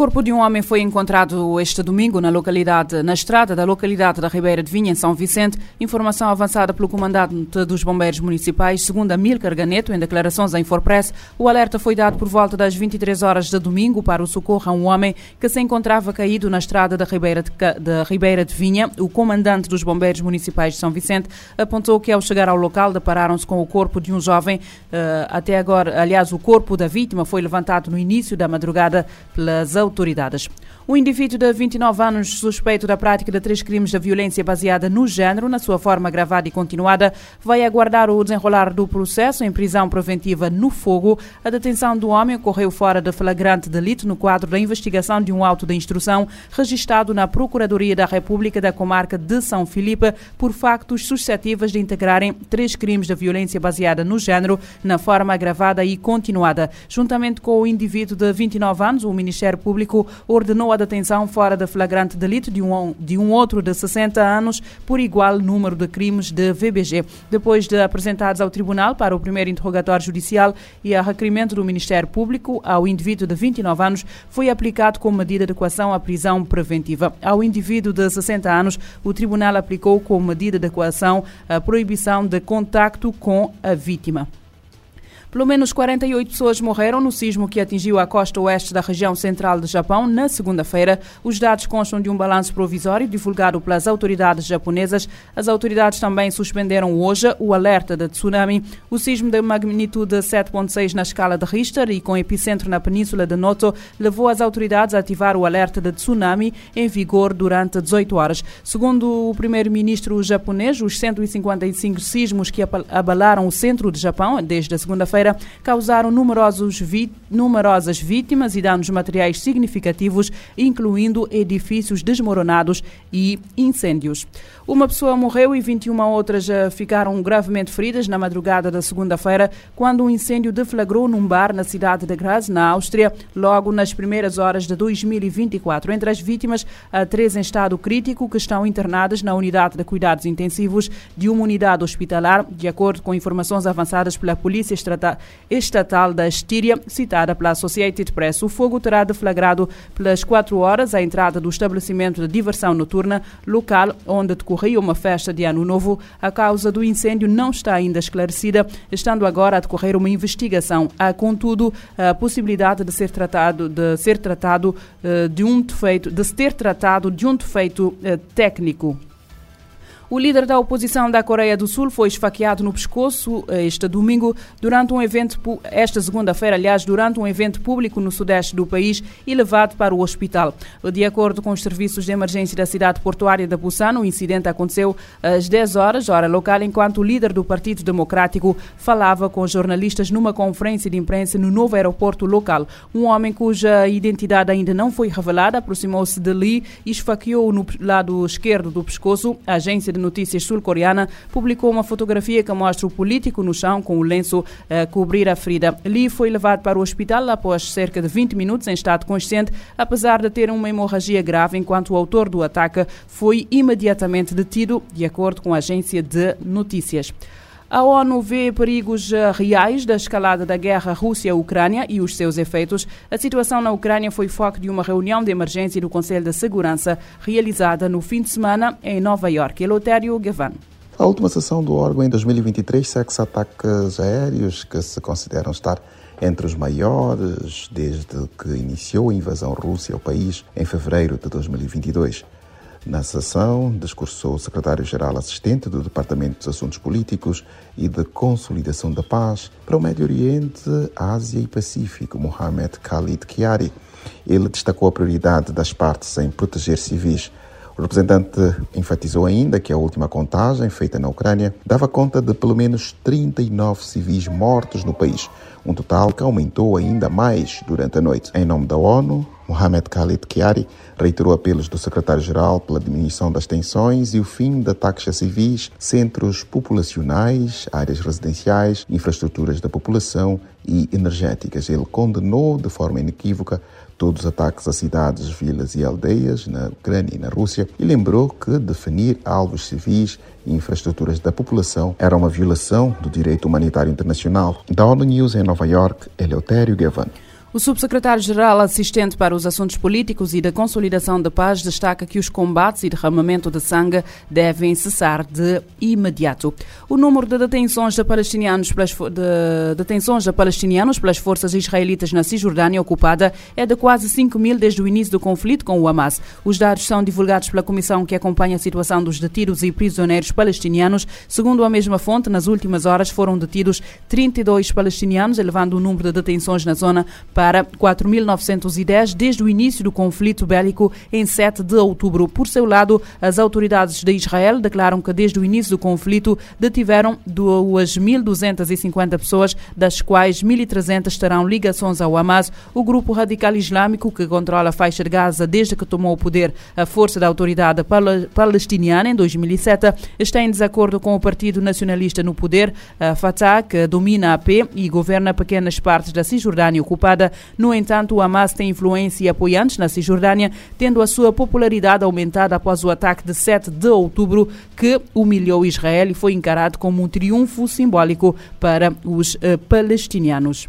corpo de um homem foi encontrado este domingo na localidade, na estrada da localidade da Ribeira de Vinha, em São Vicente. Informação avançada pelo comandante dos bombeiros municipais, segundo Amílcar Ganeto, em declarações à Infopress, o alerta foi dado por volta das 23 horas de domingo para o socorro a um homem que se encontrava caído na estrada da Ribeira de, da Ribeira de Vinha. O comandante dos bombeiros municipais de São Vicente apontou que ao chegar ao local depararam-se com o corpo de um jovem. Uh, até agora, aliás, o corpo da vítima foi levantado no início da madrugada pelas autoridades. O indivíduo de 29 anos, suspeito da prática de três crimes de violência baseada no género, na sua forma gravada e continuada, vai aguardar o desenrolar do processo em prisão preventiva no fogo. A detenção do homem ocorreu fora de flagrante delito no quadro da investigação de um auto de instrução registrado na Procuradoria da República da Comarca de São Filipe por factos suscetíveis de integrarem três crimes de violência baseada no género na forma gravada e continuada. Juntamente com o indivíduo de 29 anos, o Ministério Público ordenou a detenção fora de flagrante delito de um, de um outro de 60 anos por igual número de crimes de VBG. Depois de apresentados ao tribunal para o primeiro interrogatório judicial e a requerimento do Ministério Público, ao indivíduo de 29 anos foi aplicado como medida de equação a prisão preventiva. Ao indivíduo de 60 anos, o tribunal aplicou como medida de equação a proibição de contacto com a vítima. Pelo menos 48 pessoas morreram no sismo que atingiu a costa oeste da região central do Japão na segunda-feira. Os dados constam de um balanço provisório divulgado pelas autoridades japonesas. As autoridades também suspenderam hoje o alerta de tsunami. O sismo de magnitude 7.6 na escala de Richter e com epicentro na península de Noto levou as autoridades a ativar o alerta de tsunami em vigor durante 18 horas. Segundo o primeiro-ministro japonês, os 155 sismos que abalaram o centro do Japão desde a segunda-feira feira causaram vi numerosas vítimas e danos materiais significativos, incluindo edifícios desmoronados e incêndios. Uma pessoa morreu e 21 outras eh, ficaram gravemente feridas na madrugada da segunda-feira, quando um incêndio deflagrou num bar na cidade de Graz, na Áustria, logo nas primeiras horas de 2024. Entre as vítimas, há três em estado crítico que estão internadas na unidade de cuidados intensivos de uma unidade hospitalar, de acordo com informações avançadas pela Polícia Estatal estatal da Estíria, citada pela Associated Press. O fogo terá deflagrado pelas 4 horas a entrada do estabelecimento de diversão noturna local onde decorria uma festa de Ano Novo. A causa do incêndio não está ainda esclarecida, estando agora a decorrer uma investigação. Há, contudo, a possibilidade de ser tratado de ser tratado eh, de um defeito, de se ter tratado de um defeito eh, técnico. O líder da oposição da Coreia do Sul foi esfaqueado no pescoço eh, este domingo durante um evento, esta segunda-feira, aliás, durante um evento público no sudeste do país e levado para o hospital. De acordo com os serviços de emergência da cidade portuária de Busan, o incidente aconteceu às 10 horas, hora local, enquanto o líder do Partido Democrático falava com jornalistas numa conferência de imprensa no novo aeroporto local. Um homem cuja identidade ainda não foi revelada aproximou-se de Lee e esfaqueou no lado esquerdo do pescoço. A agência de Notícias sul-coreana publicou uma fotografia que mostra o político no chão com o lenço a eh, cobrir a ferida. Lee foi levado para o hospital após cerca de 20 minutos em estado consciente, apesar de ter uma hemorragia grave, enquanto o autor do ataque foi imediatamente detido, de acordo com a agência de notícias. A ONU vê perigos eh, reais da escalada da guerra Rússia-Ucrânia e os seus efeitos. A situação na Ucrânia foi foco de uma reunião de emergência do Conselho de Segurança realizada no fim de semana em Nova York. Eleutério Gavan. A última sessão do órgão em 2023 segue ataques aéreos que se consideram estar entre os maiores desde que iniciou a invasão russa ao país em fevereiro de 2022. Na sessão, discursou o secretário-geral assistente do Departamento dos Assuntos Políticos e de Consolidação da Paz para o Médio Oriente, Ásia e Pacífico, Mohamed Khalid Kiari. Ele destacou a prioridade das partes em proteger civis. O representante enfatizou ainda que a última contagem feita na Ucrânia dava conta de pelo menos 39 civis mortos no país, um total que aumentou ainda mais durante a noite. Em nome da ONU, Mohamed Khalid Kiari reiterou apelos do secretário-geral pela diminuição das tensões e o fim de ataques a civis, centros populacionais, áreas residenciais, infraestruturas da população e energéticas. Ele condenou de forma inequívoca todos os ataques a cidades, vilas e aldeias na Ucrânia e na Rússia e lembrou que definir alvos civis e infraestruturas da população era uma violação do direito humanitário internacional. Da ONU News em Nova York, Eleutério Gavan. O subsecretário-geral assistente para os assuntos políticos e da consolidação da paz destaca que os combates e derramamento de sangue devem cessar de imediato. O número de detenções de palestinianos pelas, de detenções de palestinianos pelas forças israelitas na Cisjordânia ocupada é de quase 5 mil desde o início do conflito com o Hamas. Os dados são divulgados pela comissão que acompanha a situação dos detidos e prisioneiros palestinianos. Segundo a mesma fonte, nas últimas horas foram detidos 32 palestinianos, elevando o número de detenções na zona para 4.910 desde o início do conflito bélico em 7 de outubro. Por seu lado, as autoridades de Israel declaram que desde o início do conflito detiveram 2.250 pessoas, das quais 1.300 terão ligações ao Hamas, o grupo radical islâmico que controla a faixa de Gaza desde que tomou o poder a força da autoridade palestiniana em 2007, está em desacordo com o Partido Nacionalista no poder, a Fatah, que domina a AP e governa pequenas partes da Cisjordânia ocupada no entanto, o Hamas tem influência e apoiantes na Cisjordânia, tendo a sua popularidade aumentada após o ataque de 7 de outubro, que humilhou Israel e foi encarado como um triunfo simbólico para os uh, palestinianos.